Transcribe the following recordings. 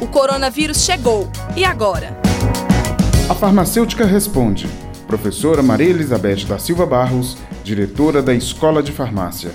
O coronavírus chegou. E agora? A farmacêutica responde. Professora Maria Elizabeth da Silva Barros, diretora da Escola de Farmácia.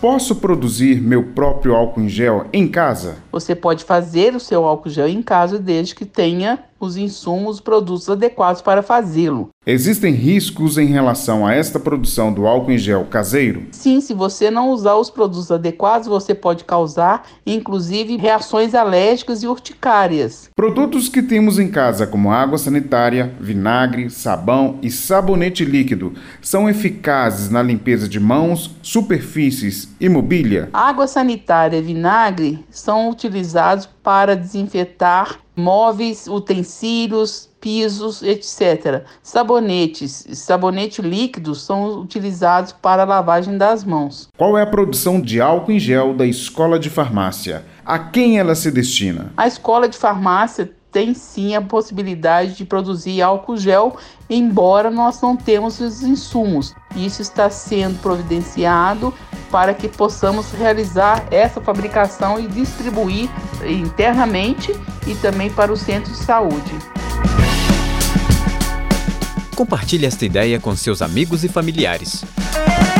Posso produzir meu próprio álcool em gel em casa? Você pode fazer o seu álcool gel em casa desde que tenha os insumos, produtos adequados para fazê-lo. Existem riscos em relação a esta produção do álcool em gel caseiro? Sim, se você não usar os produtos adequados, você pode causar, inclusive, reações alérgicas e urticárias. Produtos que temos em casa, como água sanitária, vinagre, sabão e sabonete líquido, são eficazes na limpeza de mãos, superfícies e mobília? Água sanitária e vinagre são utilizados para desinfetar móveis, utensílios, pisos, etc. Sabonetes, sabonete líquido são utilizados para a lavagem das mãos. Qual é a produção de álcool em gel da escola de farmácia? A quem ela se destina? A escola de farmácia tem sim a possibilidade de produzir álcool gel, embora nós não temos os insumos. Isso está sendo providenciado para que possamos realizar essa fabricação e distribuir internamente e também para o centro de saúde. Compartilhe esta ideia com seus amigos e familiares.